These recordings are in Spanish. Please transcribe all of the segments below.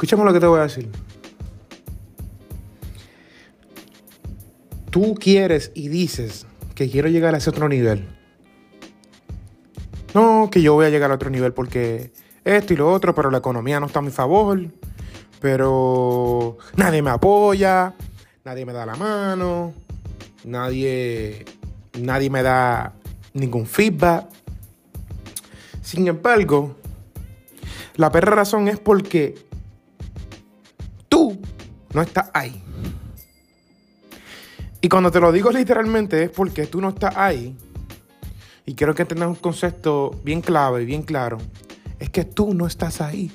Escúchame lo que te voy a decir. Tú quieres y dices que quiero llegar a ese otro nivel. No, que yo voy a llegar a otro nivel porque esto y lo otro, pero la economía no está a mi favor. Pero nadie me apoya, nadie me da la mano, nadie, nadie me da ningún feedback. Sin embargo, la perra razón es porque no estás ahí. Y cuando te lo digo literalmente es porque tú no estás ahí. Y quiero que tengas un concepto bien clave y bien claro. Es que tú no estás ahí.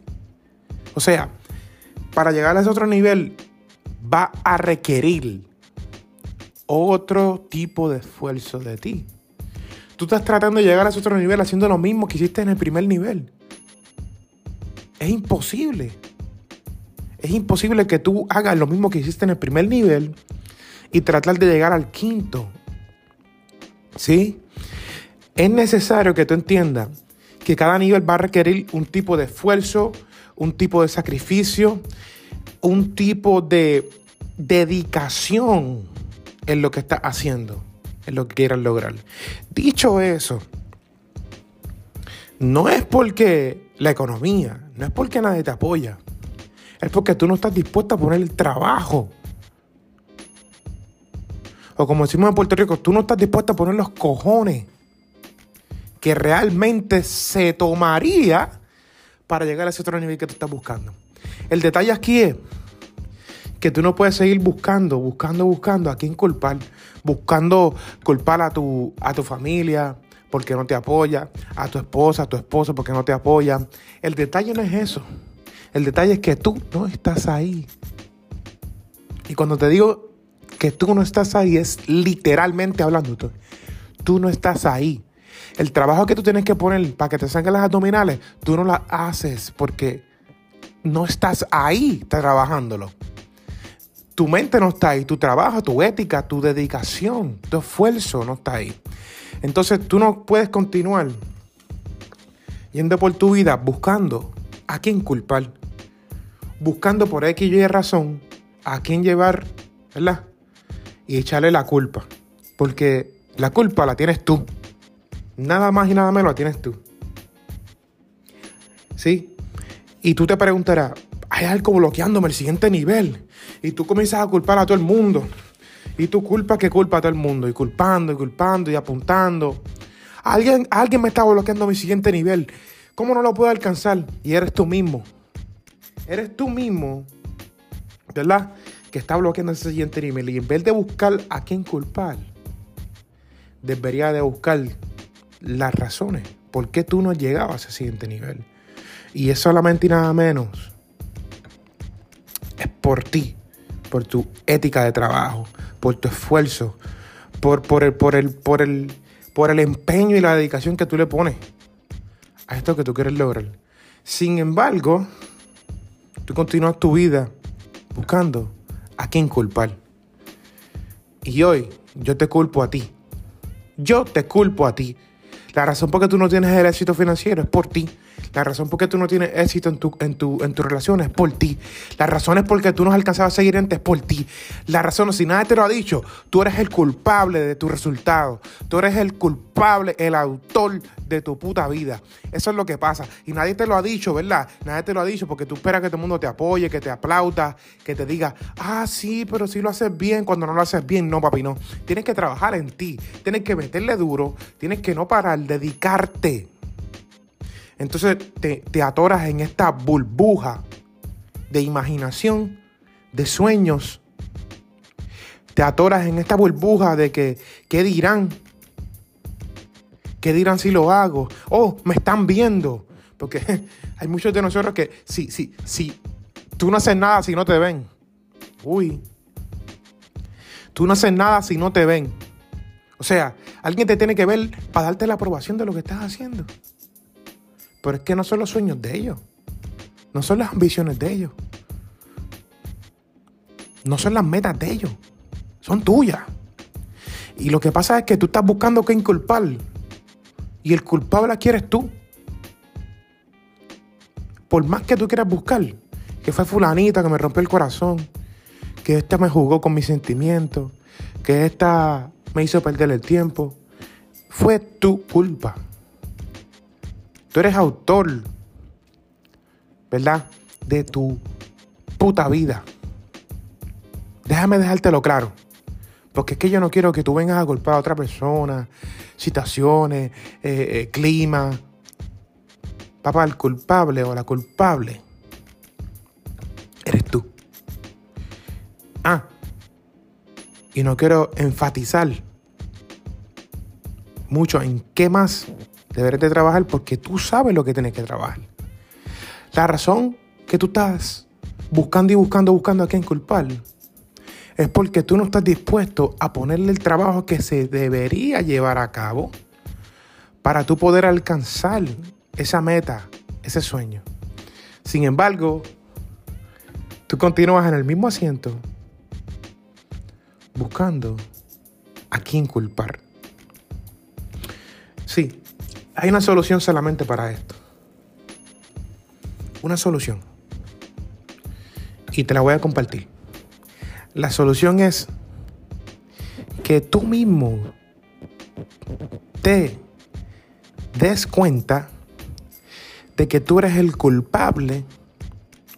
O sea, para llegar a ese otro nivel va a requerir otro tipo de esfuerzo de ti. Tú estás tratando de llegar a ese otro nivel haciendo lo mismo que hiciste en el primer nivel. Es imposible. Es imposible que tú hagas lo mismo que hiciste en el primer nivel y tratar de llegar al quinto. ¿Sí? Es necesario que tú entiendas que cada nivel va a requerir un tipo de esfuerzo, un tipo de sacrificio, un tipo de dedicación en lo que estás haciendo, en lo que quieras lograr. Dicho eso, no es porque la economía, no es porque nadie te apoya, es porque tú no estás dispuesto a poner el trabajo. O como decimos en Puerto Rico, tú no estás dispuesto a poner los cojones que realmente se tomaría para llegar a ese otro nivel que tú estás buscando. El detalle aquí es que tú no puedes seguir buscando, buscando, buscando a quién culpar, buscando culpar a tu, a tu familia porque no te apoya, a tu esposa, a tu esposo porque no te apoya. El detalle no es eso. El detalle es que tú no estás ahí. Y cuando te digo que tú no estás ahí, es literalmente hablando. Tú, no estás ahí. El trabajo que tú tienes que poner para que te salgan las abdominales, tú no las haces porque no estás ahí trabajándolo. Tu mente no está ahí, tu trabajo, tu ética, tu dedicación, tu esfuerzo no está ahí. Entonces tú no puedes continuar yendo por tu vida buscando a quién culpar, buscando por X y razón a quién llevar, ¿verdad? Y echarle la culpa, porque la culpa la tienes tú. Nada más y nada menos la tienes tú. ¿Sí? Y tú te preguntarás, hay algo bloqueándome el siguiente nivel. Y tú comienzas a culpar a todo el mundo. Y tú culpas que culpa a todo el mundo. Y culpando, y culpando, y apuntando. Alguien, alguien me está bloqueando mi siguiente nivel. ¿Cómo no lo puedo alcanzar? Y eres tú mismo. Eres tú mismo, ¿verdad? Que está bloqueando ese siguiente nivel. Y en vez de buscar a quién culpar, debería de buscar las razones. ¿Por qué tú no has llegado a ese siguiente nivel? Y es solamente y nada menos. Es por ti, por tu ética de trabajo, por tu esfuerzo, por, por, el, por, el, por, el, por el empeño y la dedicación que tú le pones a esto que tú quieres lograr. Sin embargo, tú continúas tu vida buscando a quién culpar. Y hoy yo te culpo a ti. Yo te culpo a ti. La razón por qué tú no tienes el éxito financiero es por ti. La razón por qué tú no tienes éxito en tu, en tu, en tu relación es por ti. La razón es porque tú no has alcanzado a seguir es por ti. La razón, si nadie te lo ha dicho, tú eres el culpable de tu resultado. Tú eres el culpable, el autor de tu puta vida. Eso es lo que pasa. Y nadie te lo ha dicho, ¿verdad? Nadie te lo ha dicho porque tú esperas que todo el mundo te apoye, que te aplauda, que te diga, ah, sí, pero si lo haces bien, cuando no lo haces bien, no, papi, no. Tienes que trabajar en ti. Tienes que meterle duro. Tienes que no parar, dedicarte. Entonces te, te atoras en esta burbuja de imaginación, de sueños. Te atoras en esta burbuja de que, ¿qué dirán? ¿Qué dirán si lo hago? Oh, me están viendo. Porque hay muchos de nosotros que si, si, si tú no haces nada si no te ven. Uy. Tú no haces nada si no te ven. O sea, alguien te tiene que ver para darte la aprobación de lo que estás haciendo. Pero es que no son los sueños de ellos. No son las ambiciones de ellos. No son las metas de ellos. Son tuyas. Y lo que pasa es que tú estás buscando que inculpar. Y el culpable aquí eres tú. Por más que tú quieras buscar que fue fulanita que me rompió el corazón, que esta me jugó con mis sentimientos, que esta me hizo perder el tiempo. Fue tu culpa. Tú eres autor, ¿verdad? De tu puta vida. Déjame dejártelo claro. Porque es que yo no quiero que tú vengas a culpar a otra persona, situaciones, eh, eh, clima. Papá, el culpable o la culpable eres tú. Ah, y no quiero enfatizar mucho en qué más deberes de trabajar porque tú sabes lo que tienes que trabajar. La razón que tú estás buscando y buscando, buscando a quién culpar es porque tú no estás dispuesto a ponerle el trabajo que se debería llevar a cabo para tú poder alcanzar esa meta, ese sueño. Sin embargo, tú continúas en el mismo asiento buscando a quién culpar. Sí, hay una solución solamente para esto. Una solución. Y te la voy a compartir. La solución es que tú mismo te des cuenta de que tú eres el culpable,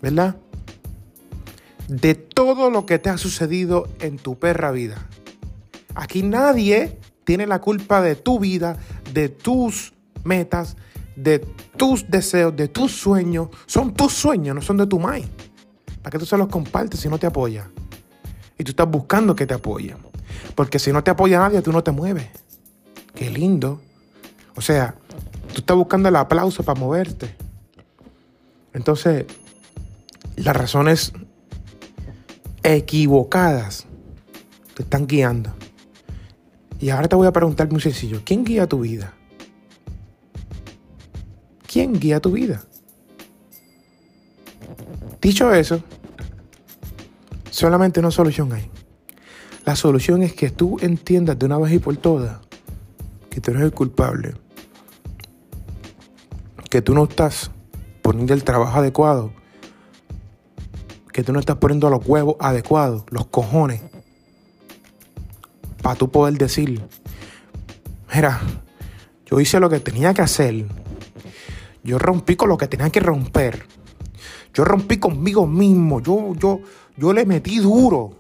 ¿verdad? De todo lo que te ha sucedido en tu perra vida. Aquí nadie tiene la culpa de tu vida, de tus metas, de tus deseos, de tus sueños. Son tus sueños, no son de tu mai. ¿Para qué tú se los compartes si no te apoya? Y tú estás buscando que te apoyen. Porque si no te apoya nadie, tú no te mueves. Qué lindo. O sea, tú estás buscando el aplauso para moverte. Entonces, las razones equivocadas te están guiando. Y ahora te voy a preguntar muy sencillo, ¿quién guía tu vida? ¿Quién guía tu vida? Dicho eso, solamente una solución hay. La solución es que tú entiendas de una vez y por todas que tú eres el culpable. Que tú no estás poniendo el trabajo adecuado. Que tú no estás poniendo los huevos adecuados, los cojones. Para tú poder decir, mira, yo hice lo que tenía que hacer. Yo rompí con lo que tenía que romper. Yo rompí conmigo mismo. Yo, yo, yo le metí duro.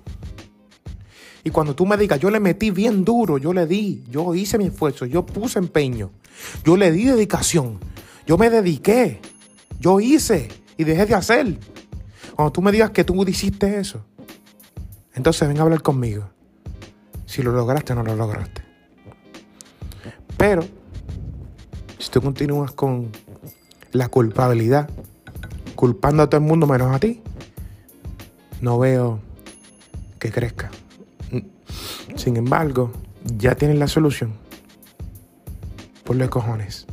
Y cuando tú me digas, yo le metí bien duro, yo le di, yo hice mi esfuerzo, yo puse empeño, yo le di dedicación, yo me dediqué, yo hice y dejé de hacer. Cuando tú me digas que tú hiciste eso, entonces ven a hablar conmigo. Si lo lograste o no lo lograste. Pero, si tú continúas con la culpabilidad, culpando a todo el mundo menos a ti, no veo que crezca. Sin embargo, ya tienen la solución. Por los cojones.